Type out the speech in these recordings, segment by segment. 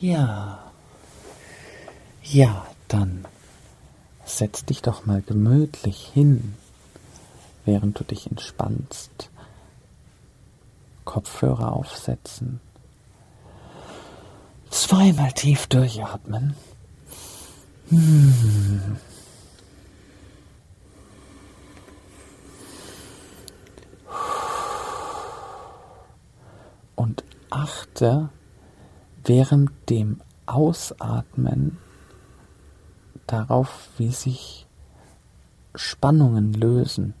Ja. Ja, dann setz dich doch mal gemütlich hin, während du dich entspannst. Kopfhörer aufsetzen. Zweimal tief durchatmen. Hm. Und achte während dem Ausatmen darauf, wie sich Spannungen lösen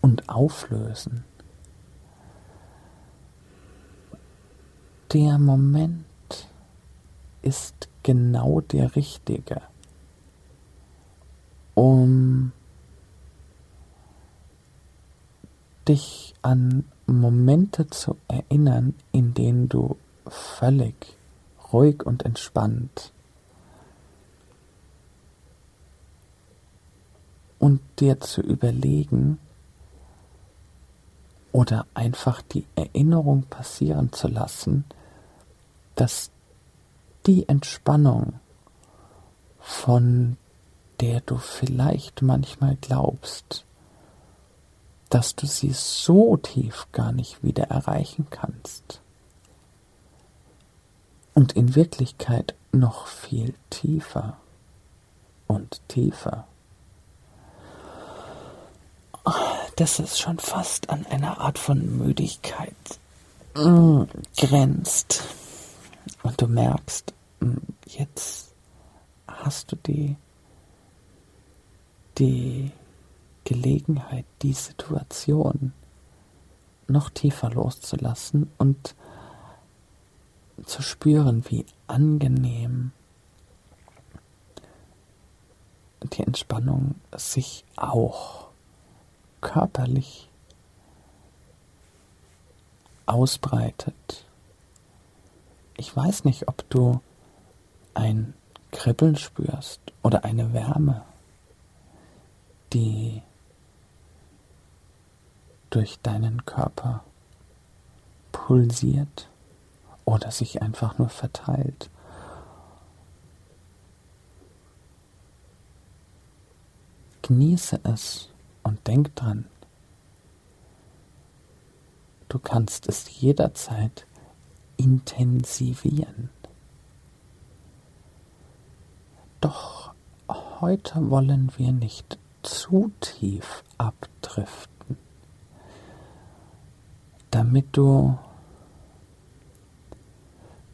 und auflösen. Der Moment ist genau der richtige, um dich an Momente zu erinnern, in denen du völlig ruhig und entspannt und dir zu überlegen oder einfach die Erinnerung passieren zu lassen, dass die Entspannung, von der du vielleicht manchmal glaubst, dass du sie so tief gar nicht wieder erreichen kannst. Und in Wirklichkeit noch viel tiefer und tiefer. Das ist schon fast an einer Art von Müdigkeit mm, grenzt und du merkst, mm, jetzt hast du die, die Gelegenheit, die Situation noch tiefer loszulassen und zu spüren, wie angenehm die Entspannung sich auch körperlich ausbreitet. Ich weiß nicht, ob du ein Kribbeln spürst oder eine Wärme, die durch deinen Körper pulsiert oder sich einfach nur verteilt. Genieße es und denk dran, du kannst es jederzeit intensivieren. Doch heute wollen wir nicht zu tief abdriften, damit du,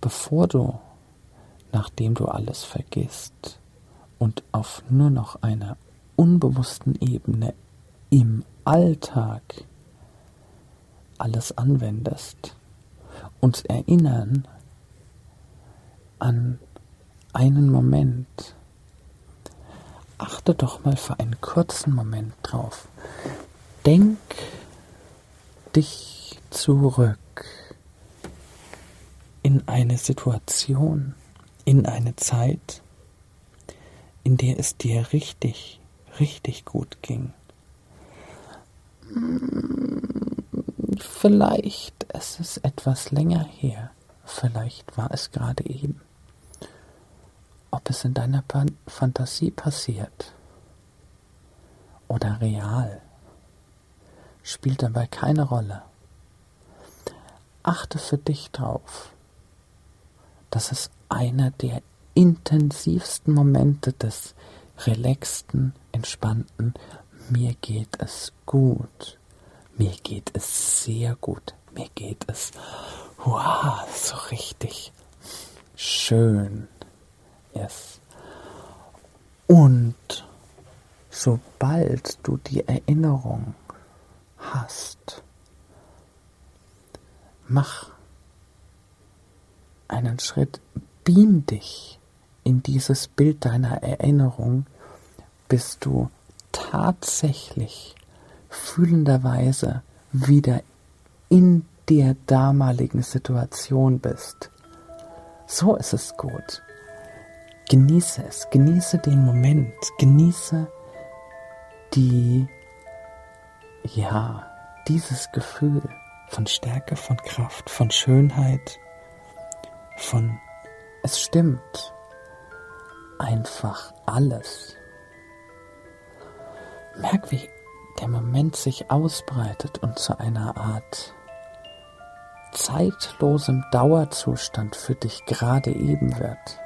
bevor du, nachdem du alles vergisst und auf nur noch einer unbewussten Ebene im Alltag alles anwendest, uns erinnern an einen Moment. Achte doch mal für einen kurzen Moment drauf. Denk dich zurück in eine Situation, in eine Zeit, in der es dir richtig, richtig gut ging. Vielleicht ist es etwas länger her, vielleicht war es gerade eben. Ob es in deiner Fantasie passiert oder real, spielt dabei keine Rolle. Achte für dich drauf, dass es einer der intensivsten Momente des relaxten, entspannten Mir geht es gut. Mir geht es sehr gut. Mir geht es wow, so richtig schön ist. Und sobald du die Erinnerung hast, mach einen Schritt, beam dich in dieses Bild deiner Erinnerung, bis du tatsächlich fühlenderweise wieder in der damaligen Situation bist. So ist es gut. Genieße es, genieße den Moment, genieße die, ja, dieses Gefühl von Stärke, von Kraft, von Schönheit, von es stimmt, einfach alles. Merk, wie der Moment sich ausbreitet und zu einer Art zeitlosem Dauerzustand für dich gerade eben wird.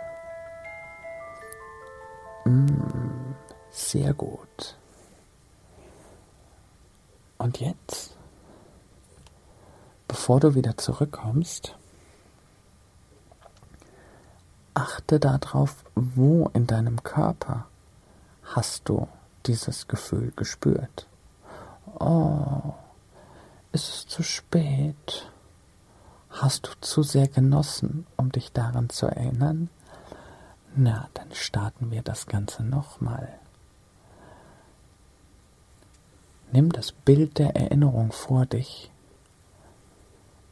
Mm, sehr gut. Und jetzt, bevor du wieder zurückkommst, achte darauf, wo in deinem Körper hast du dieses Gefühl gespürt. Oh, ist es zu spät? Hast du zu sehr genossen, um dich daran zu erinnern? Na, dann starten wir das Ganze nochmal. Nimm das Bild der Erinnerung vor dich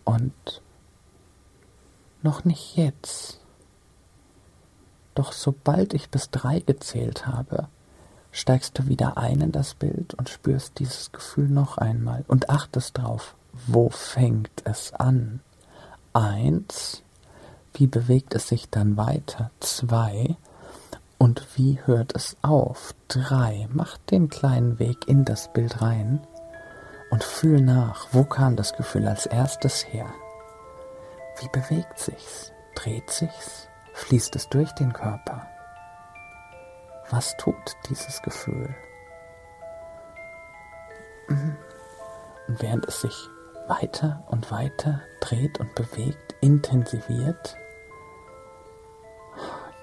und noch nicht jetzt, doch sobald ich bis drei gezählt habe, steigst du wieder ein in das Bild und spürst dieses Gefühl noch einmal und achtest drauf, wo fängt es an? Eins, wie bewegt es sich dann weiter? Zwei. Und wie hört es auf? Drei. Mach den kleinen Weg in das Bild rein und fühl nach, wo kam das Gefühl als erstes her? Wie bewegt sich's? Dreht sich's? Fließt es durch den Körper? Was tut dieses Gefühl? Und während es sich weiter und weiter dreht und bewegt, intensiviert.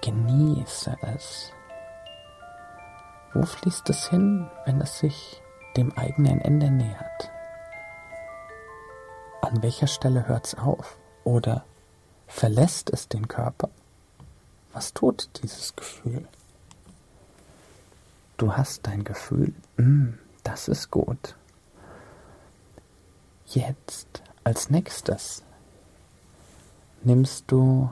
Genieße es. Wo fließt es hin, wenn es sich dem eigenen Ende nähert? An welcher Stelle hört es auf? Oder verlässt es den Körper? Was tut dieses Gefühl? Du hast dein Gefühl, mm, das ist gut. Jetzt als nächstes nimmst du,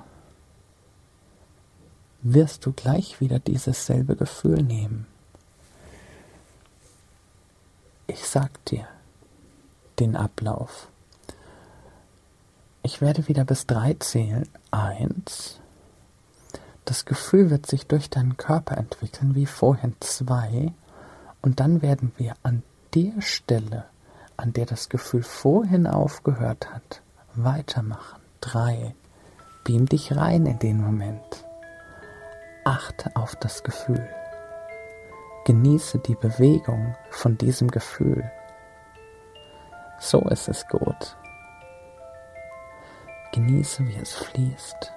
wirst du gleich wieder dieses selbe Gefühl nehmen. Ich sag dir den Ablauf. Ich werde wieder bis drei zählen. Eins. Das Gefühl wird sich durch deinen Körper entwickeln wie vorhin. Zwei. Und dann werden wir an der Stelle, an der das Gefühl vorhin aufgehört hat, weitermachen. Drei. Beam dich rein in den Moment. Achte auf das Gefühl. Genieße die Bewegung von diesem Gefühl. So ist es gut. Genieße, wie es fließt,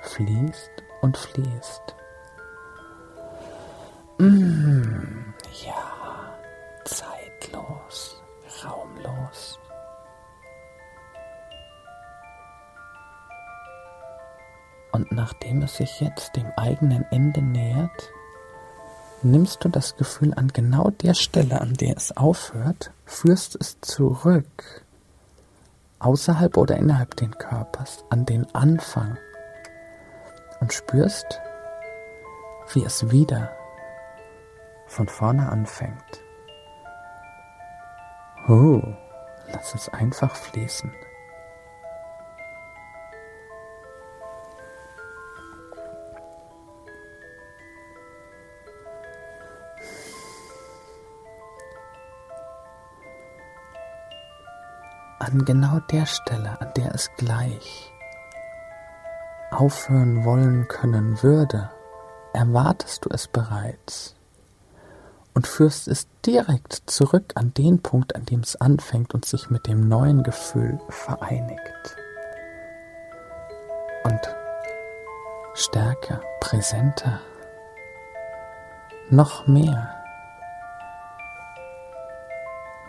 fließt und fließt. Mmh, ja, zeitlos, raumlos. Und nachdem es sich jetzt dem eigenen Ende nähert, nimmst du das Gefühl an genau der Stelle, an der es aufhört, führst es zurück, außerhalb oder innerhalb den Körpers, an den Anfang und spürst, wie es wieder von vorne anfängt. Oh, lass es einfach fließen. An genau der Stelle, an der es gleich aufhören wollen können würde, erwartest du es bereits und führst es direkt zurück an den Punkt, an dem es anfängt und sich mit dem neuen Gefühl vereinigt. Und stärker, präsenter, noch mehr,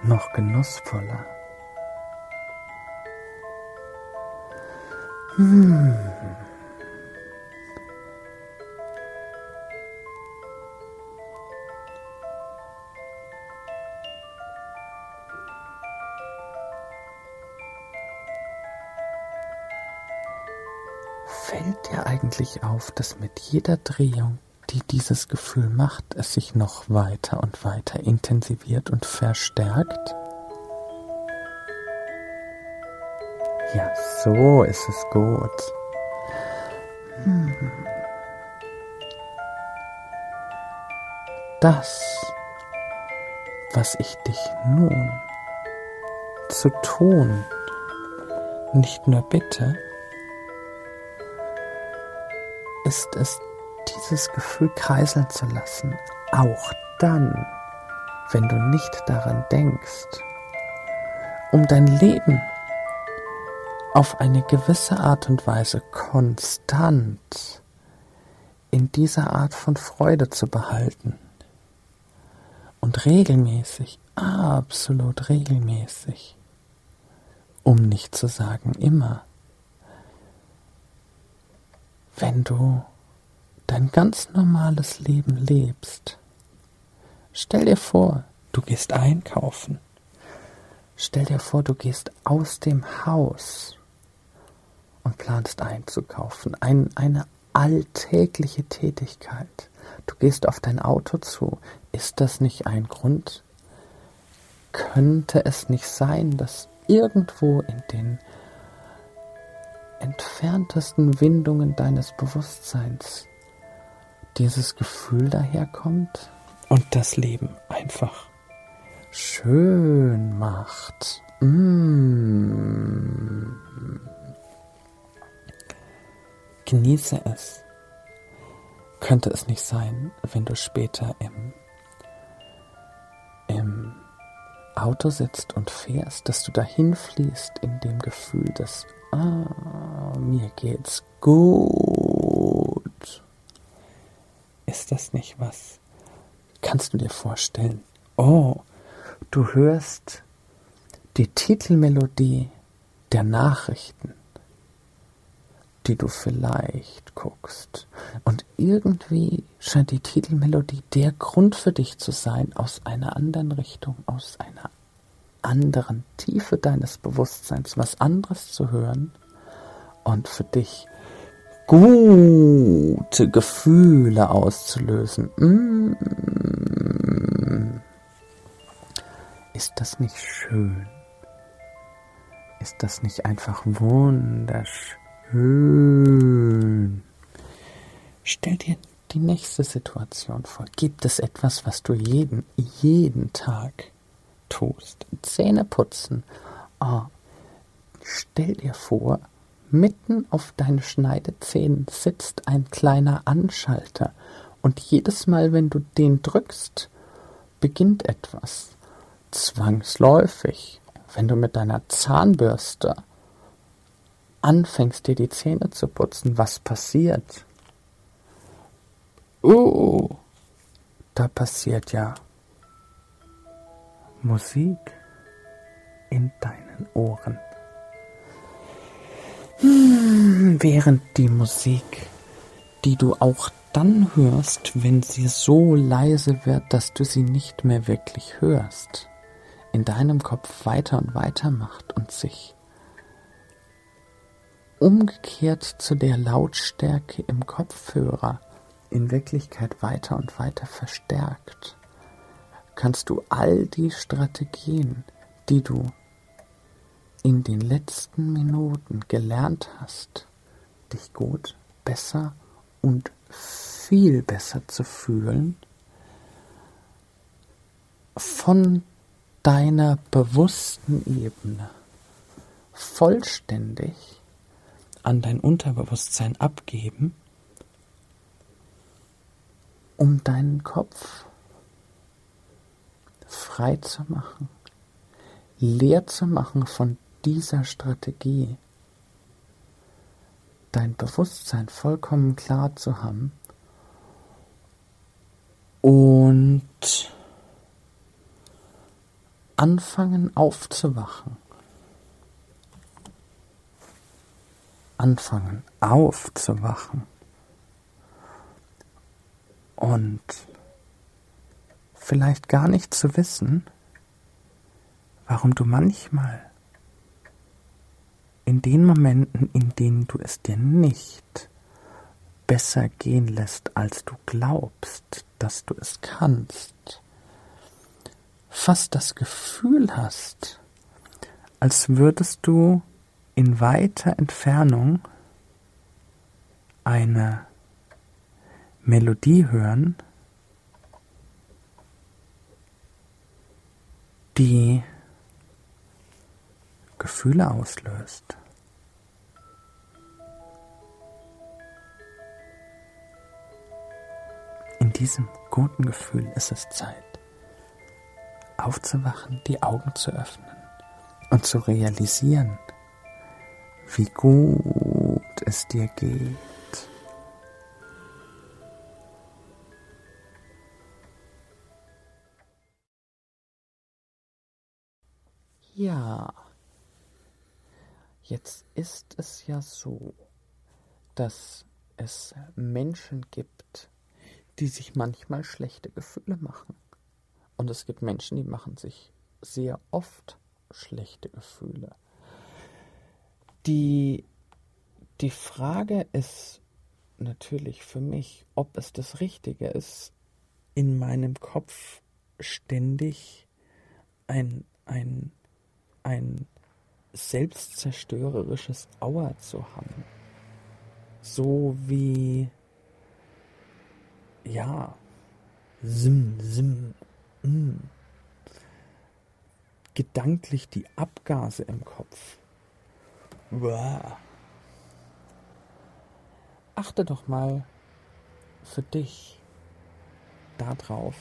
noch genussvoller. Fällt dir eigentlich auf, dass mit jeder Drehung, die dieses Gefühl macht, es sich noch weiter und weiter intensiviert und verstärkt? Ja, so ist es gut. Hm. Das, was ich dich nun zu tun nicht nur bitte, ist es, dieses Gefühl kreiseln zu lassen, auch dann, wenn du nicht daran denkst, um dein Leben auf eine gewisse Art und Weise konstant in dieser Art von Freude zu behalten. Und regelmäßig, absolut regelmäßig, um nicht zu sagen immer, wenn du dein ganz normales Leben lebst, stell dir vor, du gehst einkaufen, stell dir vor, du gehst aus dem Haus und planst einzukaufen. Ein, eine alltägliche Tätigkeit. Du gehst auf dein Auto zu. Ist das nicht ein Grund? Könnte es nicht sein, dass irgendwo in den entferntesten Windungen deines Bewusstseins dieses Gefühl daherkommt und das Leben einfach schön macht? Mmh. Genieße es. Könnte es nicht sein, wenn du später im, im Auto sitzt und fährst, dass du dahin fließt in dem Gefühl, dass, ah, mir geht's gut. Ist das nicht was? Kannst du dir vorstellen? Oh, du hörst die Titelmelodie der Nachrichten die du vielleicht guckst. Und irgendwie scheint die Titelmelodie der Grund für dich zu sein, aus einer anderen Richtung, aus einer anderen Tiefe deines Bewusstseins was anderes zu hören und für dich gute Gefühle auszulösen. Mm. Ist das nicht schön? Ist das nicht einfach wunderschön? Schön. Stell dir die nächste Situation vor. Gibt es etwas, was du jeden, jeden Tag tust? Zähne putzen. Oh, stell dir vor, mitten auf deinen Schneidezähnen sitzt ein kleiner Anschalter und jedes Mal, wenn du den drückst, beginnt etwas. Zwangsläufig. Wenn du mit deiner Zahnbürste anfängst, dir die Zähne zu putzen, was passiert? Oh, da passiert ja Musik in deinen Ohren. Hm, während die Musik, die du auch dann hörst, wenn sie so leise wird, dass du sie nicht mehr wirklich hörst, in deinem Kopf weiter und weiter macht und sich umgekehrt zu der Lautstärke im Kopfhörer in Wirklichkeit weiter und weiter verstärkt, kannst du all die Strategien, die du in den letzten Minuten gelernt hast, dich gut, besser und viel besser zu fühlen, von deiner bewussten Ebene vollständig an dein Unterbewusstsein abgeben, um deinen Kopf frei zu machen, leer zu machen von dieser Strategie, dein Bewusstsein vollkommen klar zu haben und anfangen aufzuwachen. Anfangen aufzuwachen und vielleicht gar nicht zu wissen, warum du manchmal in den Momenten, in denen du es dir nicht besser gehen lässt, als du glaubst, dass du es kannst, fast das Gefühl hast, als würdest du in weiter Entfernung eine Melodie hören, die Gefühle auslöst. In diesem guten Gefühl ist es Zeit, aufzuwachen, die Augen zu öffnen und zu realisieren, wie gut es dir geht. Ja, jetzt ist es ja so, dass es Menschen gibt, die sich manchmal schlechte Gefühle machen. Und es gibt Menschen, die machen sich sehr oft schlechte Gefühle. Die, die Frage ist natürlich für mich, ob es das Richtige ist, in meinem Kopf ständig ein, ein, ein selbstzerstörerisches Auer zu haben. So wie, ja, sim, sim, mm. gedanklich die Abgase im Kopf Uah. Achte doch mal für dich darauf,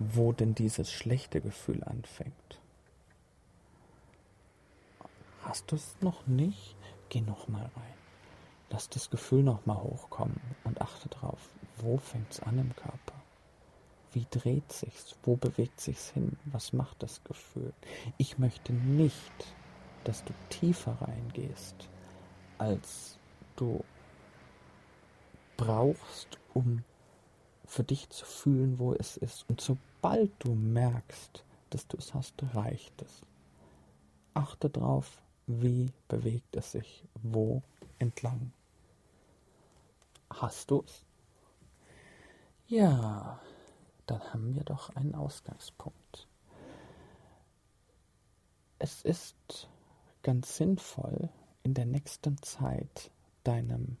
wo denn dieses schlechte Gefühl anfängt. Hast du es noch nicht? Geh noch mal rein. Lass das Gefühl noch mal hochkommen und achte drauf, wo fängt es an im Körper? Wie dreht sich's? Wo bewegt sich's hin? Was macht das Gefühl? Ich möchte nicht, dass du tiefer reingehst, als du brauchst, um für dich zu fühlen, wo es ist. Und sobald du merkst, dass du es hast, reicht es. Achte drauf, wie bewegt es sich wo entlang. Hast du es? Ja, dann haben wir doch einen Ausgangspunkt. Es ist ganz sinnvoll, in der nächsten Zeit deinem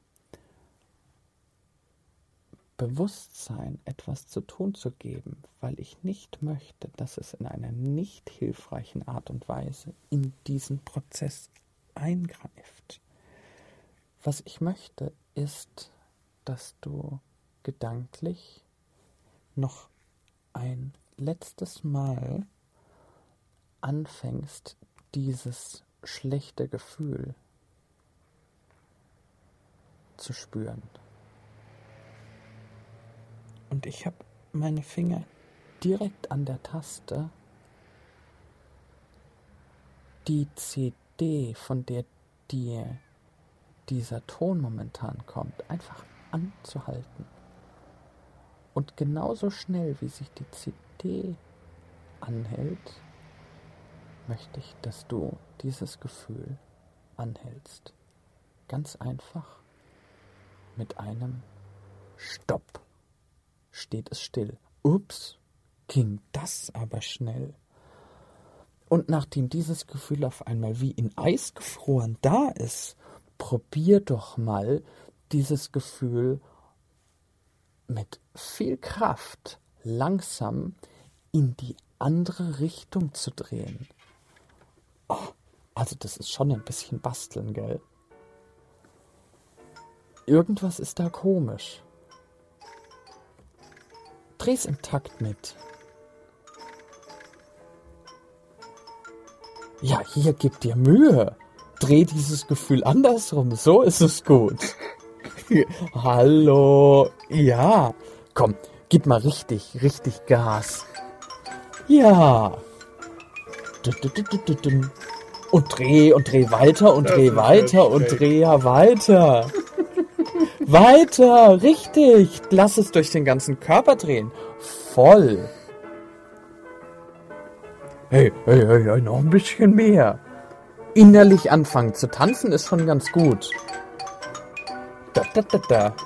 Bewusstsein etwas zu tun zu geben, weil ich nicht möchte, dass es in einer nicht hilfreichen Art und Weise in diesen Prozess eingreift. Was ich möchte, ist, dass du gedanklich noch ein letztes Mal anfängst, dieses schlechte Gefühl zu spüren. Und ich habe meine Finger direkt an der Taste die CD, von der dir dieser Ton momentan kommt, einfach anzuhalten. Und genauso schnell, wie sich die CD anhält, möchte ich, dass du dieses Gefühl anhältst. Ganz einfach mit einem Stopp steht es still. Ups, ging das aber schnell. Und nachdem dieses Gefühl auf einmal wie in Eis gefroren da ist, probier doch mal dieses Gefühl mit viel Kraft langsam in die andere Richtung zu drehen. Also das ist schon ein bisschen basteln, gell? Irgendwas ist da komisch. Dreh's im Takt mit. Ja, hier gib dir Mühe. Dreh dieses Gefühl andersrum. So ist es gut. Hallo. Ja. Komm, gib mal richtig, richtig Gas. Ja. Und dreh und dreh weiter und dreh weiter und dreh ja weiter. Weiter, richtig. Lass es durch den ganzen Körper drehen. Voll. Hey, hey, hey, hey, noch ein bisschen mehr. Innerlich anfangen zu tanzen ist schon ganz gut. Da, da, da, da.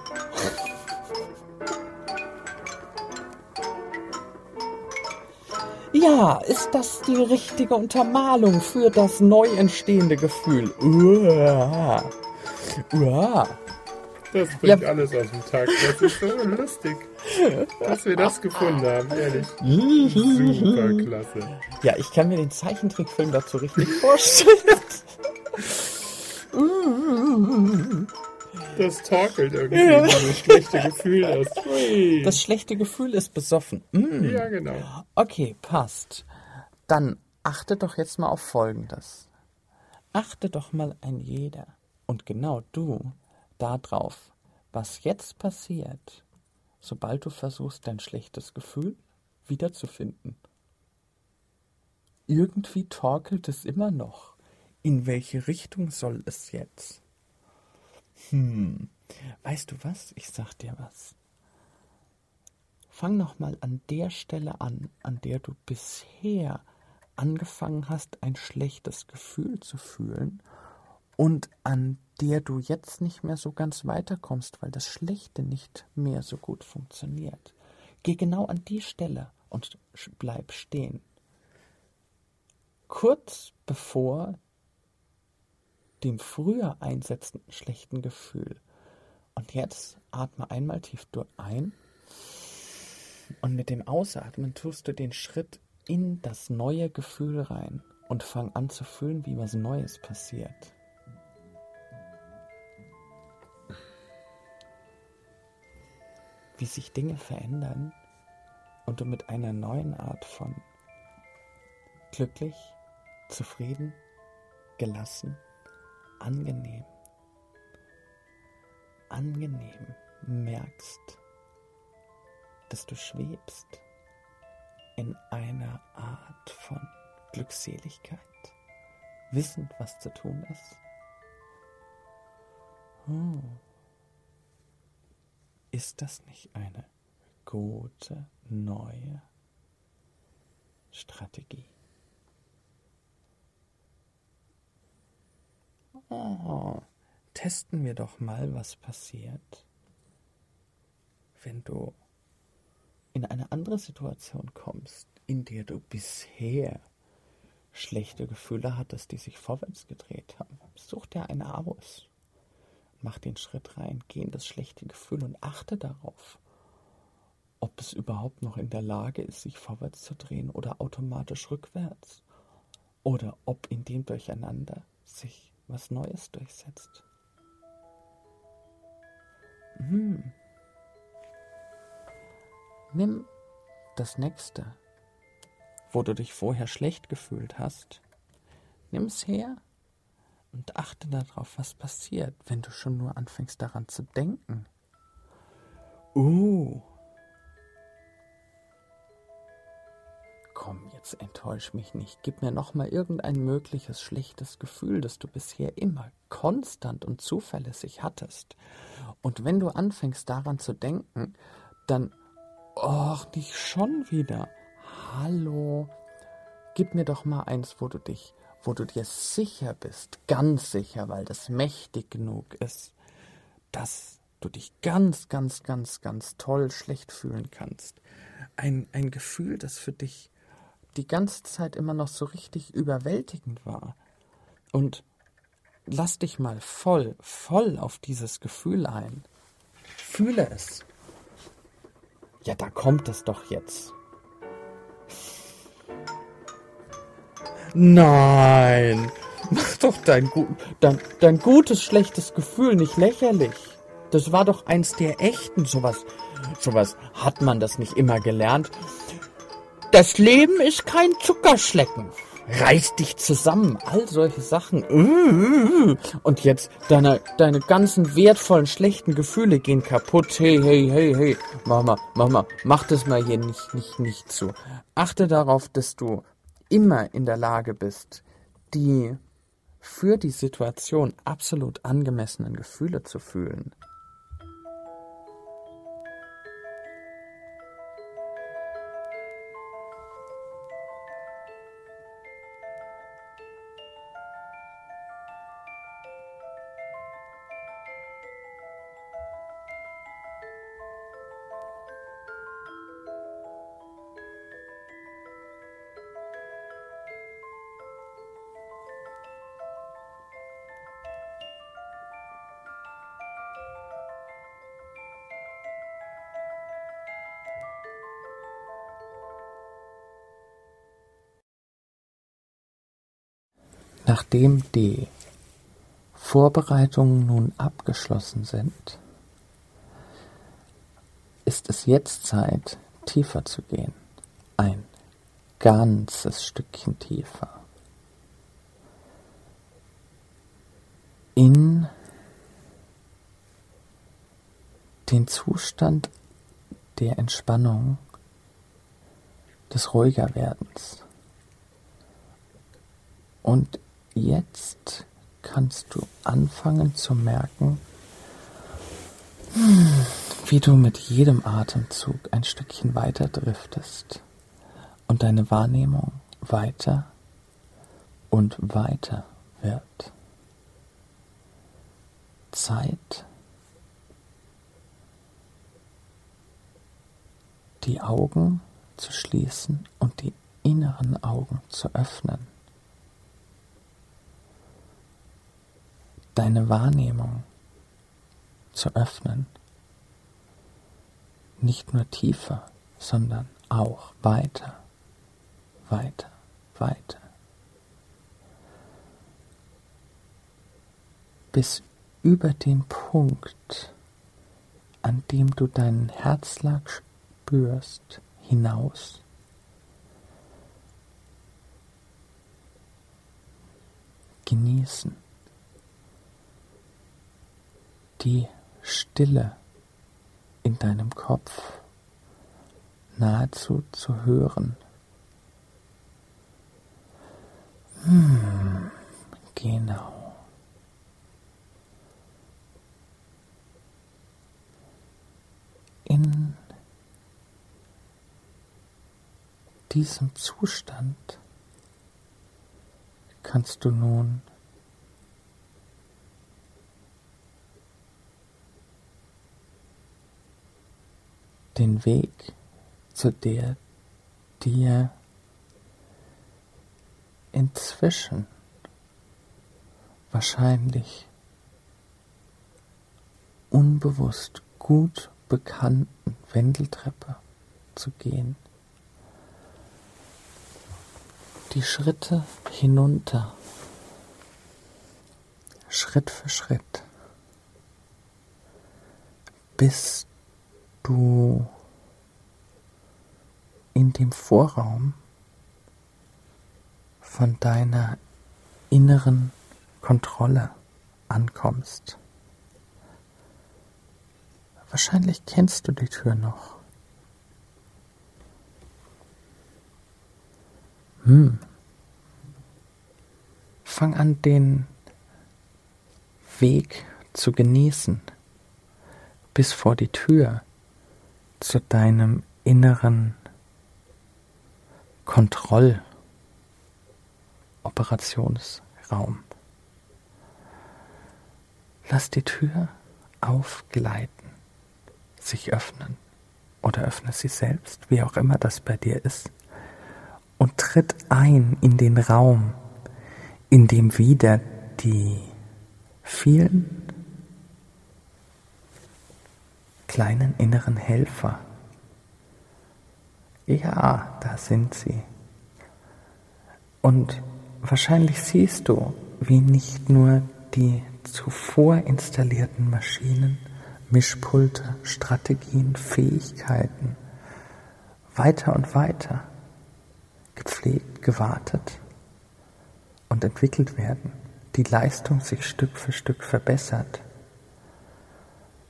Ja, ist das die richtige Untermalung für das neu entstehende Gefühl? Uah. Uah. Das bringt ja. alles aus dem Tag. Das ist so lustig, dass wir das gefunden haben, ehrlich. Super klasse. Ja, ich kann mir den Zeichentrickfilm dazu richtig vorstellen. Das torkelt irgendwie, ja. das schlechte Gefühl ist. Das schlechte Gefühl ist besoffen. Mm. Ja, genau. Okay, passt. Dann achte doch jetzt mal auf Folgendes. Achte doch mal ein jeder und genau du darauf, was jetzt passiert, sobald du versuchst, dein schlechtes Gefühl wiederzufinden. Irgendwie torkelt es immer noch. In welche Richtung soll es jetzt? Hm, weißt du was? Ich sag dir was. Fang noch mal an der Stelle an, an der du bisher angefangen hast, ein schlechtes Gefühl zu fühlen und an der du jetzt nicht mehr so ganz weiterkommst, weil das Schlechte nicht mehr so gut funktioniert. Geh genau an die Stelle und bleib stehen. Kurz bevor dem früher einsetzenden schlechten Gefühl. Und jetzt atme einmal tief durch ein und mit dem Ausatmen tust du den Schritt in das neue Gefühl rein und fang an zu fühlen, wie was Neues passiert. wie sich Dinge verändern, und du mit einer neuen Art von glücklich, zufrieden, gelassen, angenehm, angenehm merkst, dass du schwebst in einer Art von Glückseligkeit, wissend, was zu tun ist. Hm. Ist das nicht eine gute neue Strategie? Oh, testen wir doch mal, was passiert, wenn du in eine andere Situation kommst, in der du bisher schlechte Gefühle hattest, die sich vorwärts gedreht haben. Such dir eine aus. Mach den Schritt rein, geh in das schlechte Gefühl und achte darauf, ob es überhaupt noch in der Lage ist, sich vorwärts zu drehen oder automatisch rückwärts. Oder ob in dem Durcheinander sich was Neues durchsetzt. Hm. Nimm das nächste, wo du dich vorher schlecht gefühlt hast. Nimm's her und achte darauf, was passiert, wenn du schon nur anfängst daran zu denken. Uh. Jetzt enttäusch mich nicht. Gib mir noch mal irgendein mögliches schlechtes Gefühl, das du bisher immer konstant und zuverlässig hattest. Und wenn du anfängst daran zu denken, dann Och, nicht schon wieder. Hallo. Gib mir doch mal eins, wo du dich, wo du dir sicher bist, ganz sicher, weil das mächtig genug ist, dass du dich ganz, ganz, ganz, ganz toll schlecht fühlen kannst. Ein, ein Gefühl, das für dich die ganze Zeit immer noch so richtig überwältigend war. Und lass dich mal voll, voll auf dieses Gefühl ein. Fühle es. Ja, da kommt es doch jetzt. Nein, mach doch dein, dein, dein gutes, schlechtes Gefühl nicht lächerlich. Das war doch eins der echten, sowas, sowas hat man das nicht immer gelernt. Das Leben ist kein Zuckerschlecken reiß dich zusammen, all solche Sachen. Und jetzt deine, deine ganzen wertvollen, schlechten Gefühle gehen kaputt. Hey, hey, hey, hey, Mama, Mama, mach das mal hier nicht, nicht, nicht zu. Achte darauf, dass du immer in der Lage bist, die für die Situation absolut angemessenen Gefühle zu fühlen. Nachdem die Vorbereitungen nun abgeschlossen sind, ist es jetzt Zeit, tiefer zu gehen. Ein ganzes Stückchen tiefer. In den Zustand der Entspannung, des Ruhigerwerdens. Und Jetzt kannst du anfangen zu merken, wie du mit jedem Atemzug ein Stückchen weiter driftest und deine Wahrnehmung weiter und weiter wird. Zeit, die Augen zu schließen und die inneren Augen zu öffnen. Deine Wahrnehmung zu öffnen. Nicht nur tiefer, sondern auch weiter, weiter, weiter. Bis über den Punkt, an dem du deinen Herzschlag spürst, hinaus. Genießen die Stille in deinem Kopf nahezu zu hören. Hm, genau. In diesem Zustand kannst du nun den Weg zu der dir inzwischen wahrscheinlich unbewusst gut bekannten Wendeltreppe zu gehen. Die Schritte hinunter, Schritt für Schritt, bis du in dem Vorraum von deiner inneren Kontrolle ankommst. Wahrscheinlich kennst du die Tür noch. Hm. Fang an, den Weg zu genießen bis vor die Tür zu deinem inneren Kontrolloperationsraum. Lass die Tür aufgleiten, sich öffnen oder öffne sie selbst, wie auch immer das bei dir ist, und tritt ein in den Raum, in dem wieder die vielen kleinen inneren Helfer. Ja, da sind sie. Und wahrscheinlich siehst du, wie nicht nur die zuvor installierten Maschinen, Mischpulte, Strategien, Fähigkeiten weiter und weiter gepflegt, gewartet und entwickelt werden, die Leistung sich Stück für Stück verbessert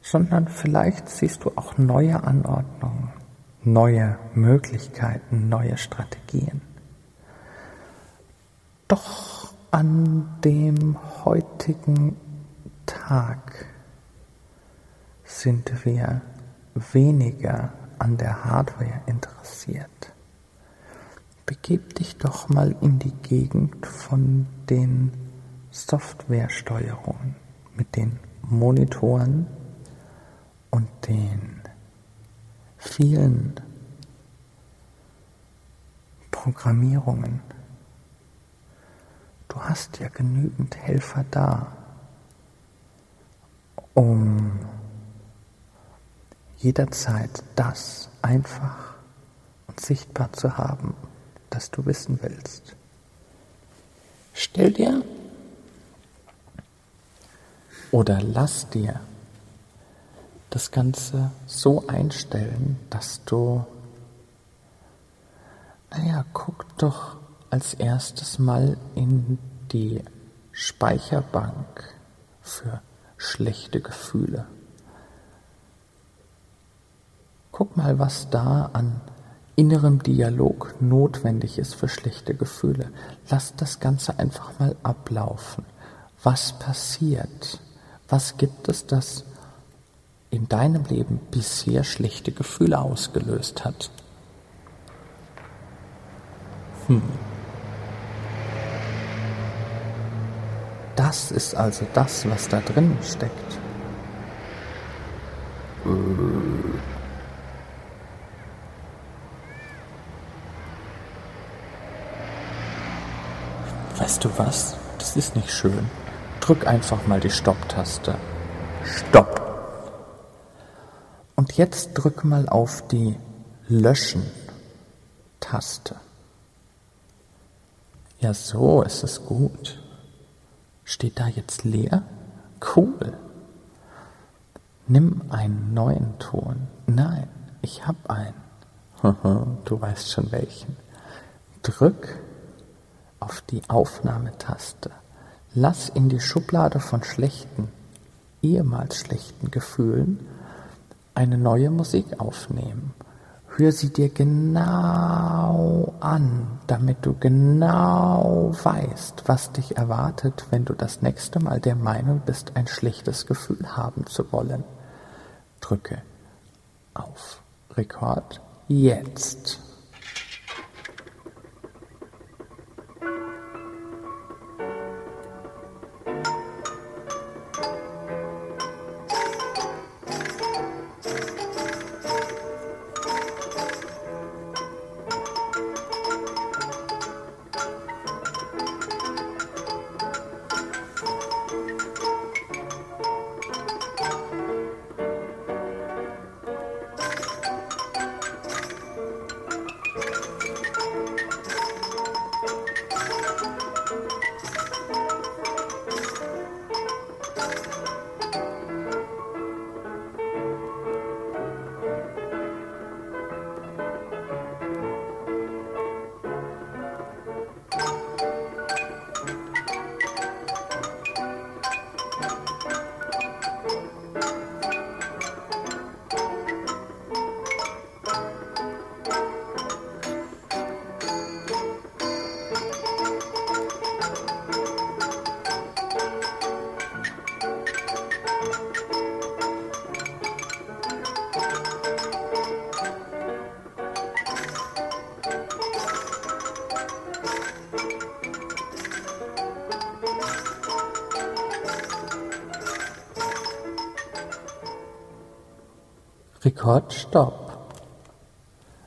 sondern vielleicht siehst du auch neue Anordnungen, neue Möglichkeiten, neue Strategien. Doch an dem heutigen Tag sind wir weniger an der Hardware interessiert. Begib dich doch mal in die Gegend von den Softwaresteuerungen mit den Monitoren, und den vielen Programmierungen. Du hast ja genügend Helfer da, um jederzeit das einfach und sichtbar zu haben, das du wissen willst. Stell dir oder lass dir das Ganze so einstellen, dass du, naja, guck doch als erstes mal in die Speicherbank für schlechte Gefühle. Guck mal, was da an innerem Dialog notwendig ist für schlechte Gefühle. Lass das Ganze einfach mal ablaufen. Was passiert? Was gibt es, das in deinem Leben bisher schlechte Gefühle ausgelöst hat. Hm. Das ist also das, was da drin steckt. Weißt du was? Das ist nicht schön. Drück einfach mal die Stopptaste. Stopp. Jetzt drück mal auf die Löschen-Taste. Ja, so ist es gut. Steht da jetzt leer? Cool. Nimm einen neuen Ton. Nein, ich hab einen. du weißt schon welchen. Drück auf die Aufnahmetaste. Lass in die Schublade von schlechten, ehemals schlechten Gefühlen eine neue Musik aufnehmen. Hör sie dir genau an, damit du genau weißt, was dich erwartet, wenn du das nächste Mal der Meinung bist, ein schlechtes Gefühl haben zu wollen. Drücke auf Rekord jetzt. Rekord Stopp.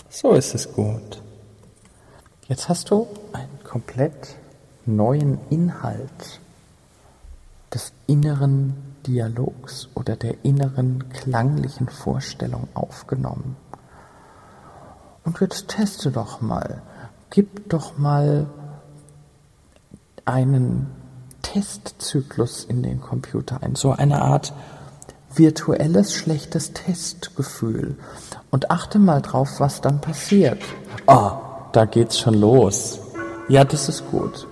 So ist es gut. Jetzt hast du einen komplett neuen Inhalt des inneren Dialogs oder der inneren klanglichen Vorstellung aufgenommen. Und jetzt teste doch mal, gib doch mal einen Testzyklus in den Computer ein, so eine Art virtuelles schlechtes Testgefühl und achte mal drauf, was dann passiert. Oh, da geht's schon los. Ja, das ist gut.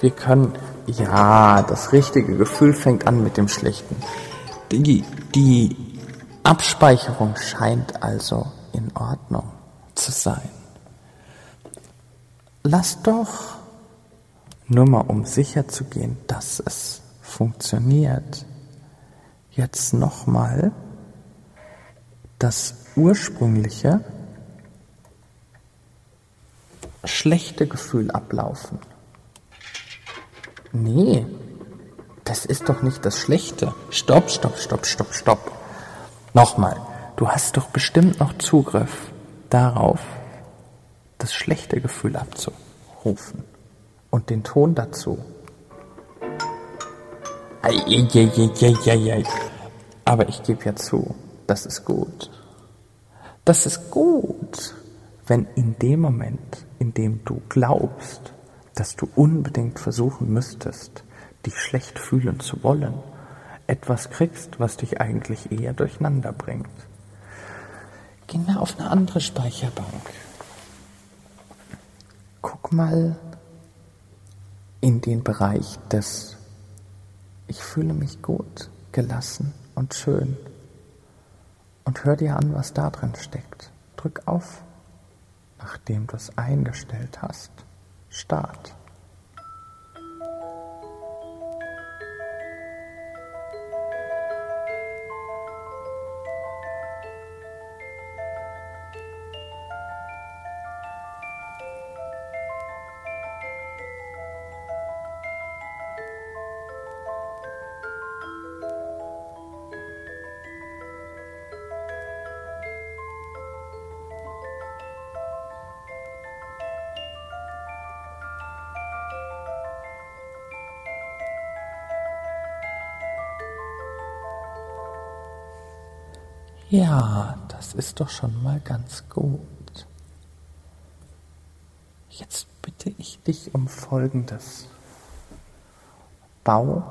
Wir können, ja, das richtige Gefühl fängt an mit dem schlechten. Die, die Abspeicherung scheint also in Ordnung zu sein. Lass doch, nur mal um sicher zu gehen, dass es funktioniert, jetzt nochmal das ursprüngliche schlechte Gefühl ablaufen. Nee, das ist doch nicht das Schlechte. Stopp, stopp, stopp, stopp, stopp. Nochmal, du hast doch bestimmt noch Zugriff darauf, das schlechte Gefühl abzurufen und den Ton dazu aber ich gebe ja zu, das ist gut. Das ist gut, wenn in dem Moment, in dem du glaubst, dass du unbedingt versuchen müsstest, dich schlecht fühlen zu wollen, etwas kriegst, was dich eigentlich eher durcheinander bringt. Geh mal auf eine andere Speicherbank. Guck mal in den Bereich des ich fühle mich gut, gelassen und schön. Und hör dir an, was da drin steckt. Drück auf, nachdem du es eingestellt hast. Start. Ist doch schon mal ganz gut. Jetzt bitte ich dich um Folgendes. Bau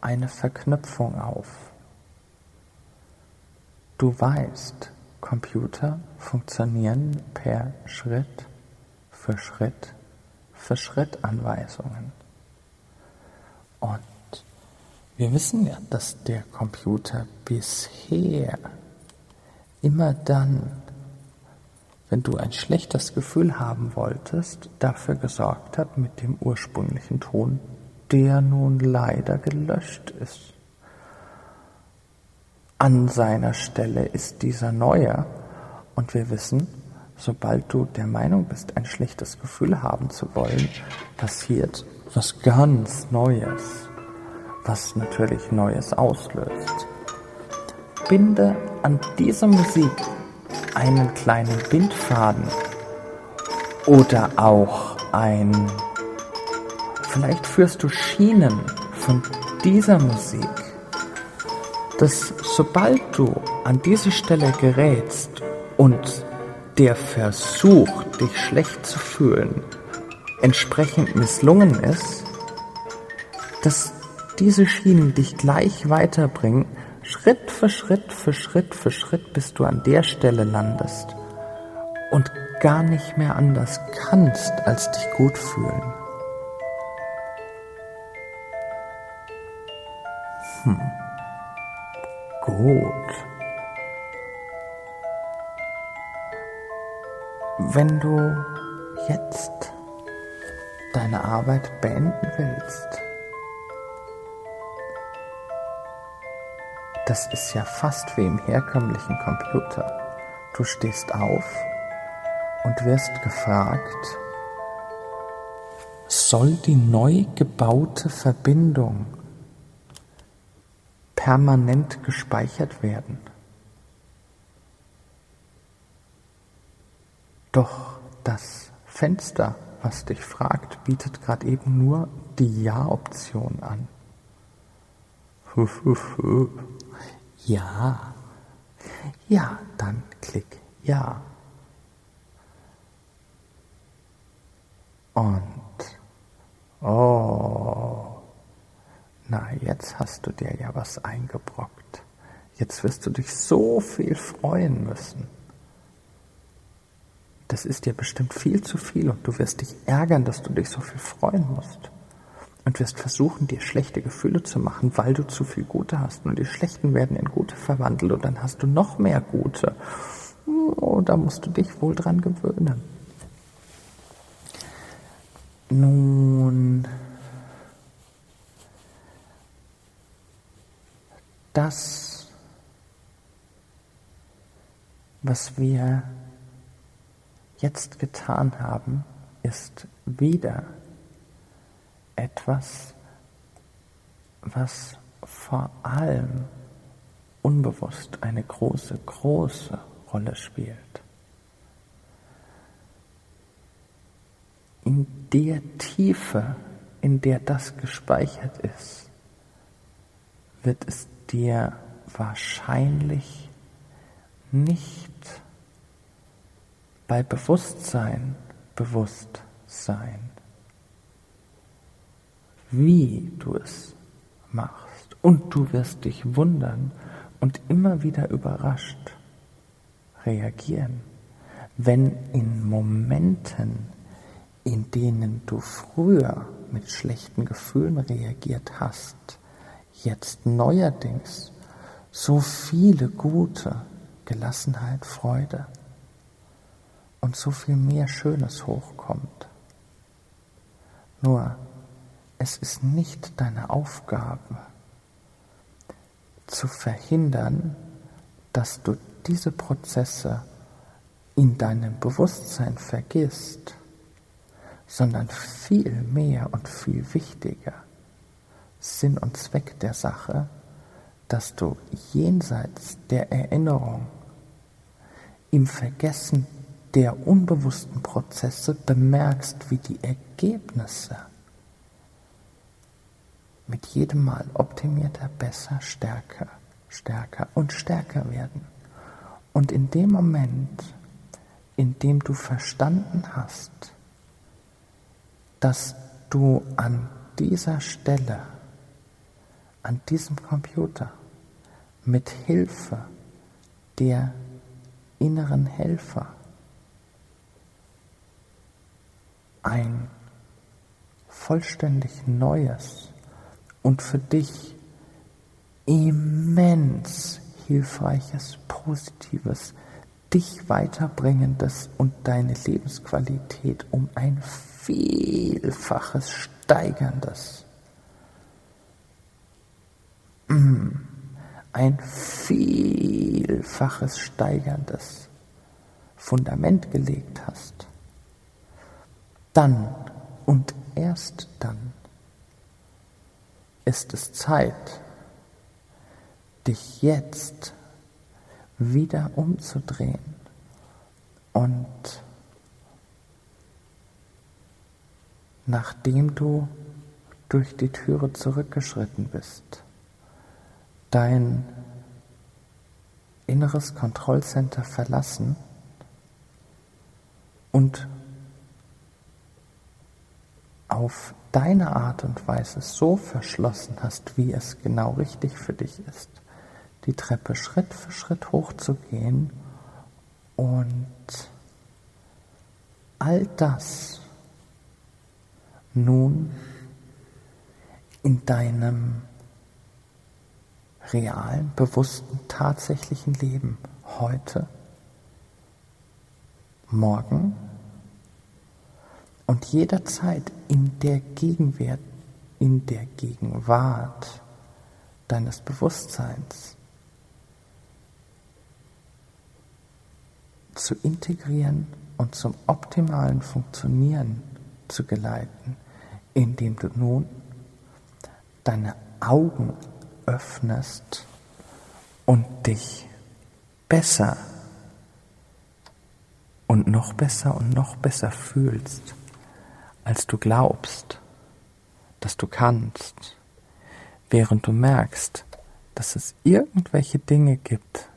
eine Verknüpfung auf. Du weißt, Computer funktionieren per Schritt für Schritt für Schritt Anweisungen. Und wir wissen ja, dass der Computer bisher immer dann, wenn du ein schlechtes Gefühl haben wolltest, dafür gesorgt hat mit dem ursprünglichen Ton, der nun leider gelöscht ist. An seiner Stelle ist dieser neue und wir wissen, sobald du der Meinung bist, ein schlechtes Gefühl haben zu wollen, passiert was ganz Neues, was natürlich Neues auslöst. Binde an diese Musik einen kleinen Bindfaden oder auch ein, vielleicht führst du Schienen von dieser Musik, dass sobald du an diese Stelle gerätst und der Versuch, dich schlecht zu fühlen, entsprechend misslungen ist, dass diese Schienen dich gleich weiterbringen Schritt für Schritt für Schritt für Schritt, bis du an der Stelle landest und gar nicht mehr anders kannst, als dich gut fühlen. Hm. Gut. Wenn du jetzt deine Arbeit beenden willst, Das ist ja fast wie im herkömmlichen Computer. Du stehst auf und wirst gefragt, soll die neu gebaute Verbindung permanent gespeichert werden? Doch das Fenster, was dich fragt, bietet gerade eben nur die Ja-Option an. Ja. Ja, dann klick Ja. Und oh, na, jetzt hast du dir ja was eingebrockt. Jetzt wirst du dich so viel freuen müssen. Das ist dir bestimmt viel zu viel und du wirst dich ärgern, dass du dich so viel freuen musst und wirst versuchen, dir schlechte Gefühle zu machen, weil du zu viel Gute hast. Und die schlechten werden in Gute verwandelt und dann hast du noch mehr Gute. Oh, da musst du dich wohl dran gewöhnen. Nun, das, was wir jetzt getan haben, ist wieder etwas, was vor allem unbewusst eine große, große Rolle spielt. In der Tiefe, in der das gespeichert ist, wird es dir wahrscheinlich nicht bei Bewusstsein bewusst sein wie du es machst. Und du wirst dich wundern und immer wieder überrascht reagieren, wenn in Momenten, in denen du früher mit schlechten Gefühlen reagiert hast, jetzt neuerdings so viele gute Gelassenheit, Freude und so viel mehr Schönes hochkommt. Nur es ist nicht deine Aufgabe zu verhindern, dass du diese Prozesse in deinem Bewusstsein vergisst, sondern viel mehr und viel wichtiger Sinn und Zweck der Sache, dass du jenseits der Erinnerung im Vergessen der unbewussten Prozesse bemerkst, wie die Ergebnisse mit jedem Mal optimierter, besser, stärker, stärker und stärker werden. Und in dem Moment, in dem du verstanden hast, dass du an dieser Stelle, an diesem Computer, mit Hilfe der inneren Helfer, ein vollständig neues und für dich immens hilfreiches, positives, dich weiterbringendes und deine Lebensqualität um ein Vielfaches steigerndes. Mm, ein Vielfaches steigerndes Fundament gelegt hast. Dann und erst dann ist es Zeit, dich jetzt wieder umzudrehen und nachdem du durch die Türe zurückgeschritten bist, dein inneres Kontrollcenter verlassen und auf deine Art und Weise so verschlossen hast, wie es genau richtig für dich ist, die Treppe Schritt für Schritt hochzugehen und all das nun in deinem realen, bewussten, tatsächlichen Leben heute, morgen und jederzeit in der Gegenwart, in der Gegenwart deines Bewusstseins zu integrieren und zum optimalen Funktionieren zu geleiten, indem du nun deine Augen öffnest und dich besser und noch besser und noch besser fühlst als du glaubst, dass du kannst, während du merkst, dass es irgendwelche Dinge gibt,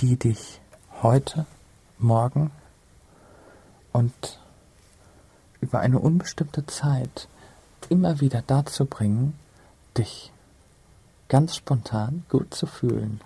die dich heute, morgen und über eine unbestimmte Zeit immer wieder dazu bringen, dich ganz spontan gut zu fühlen.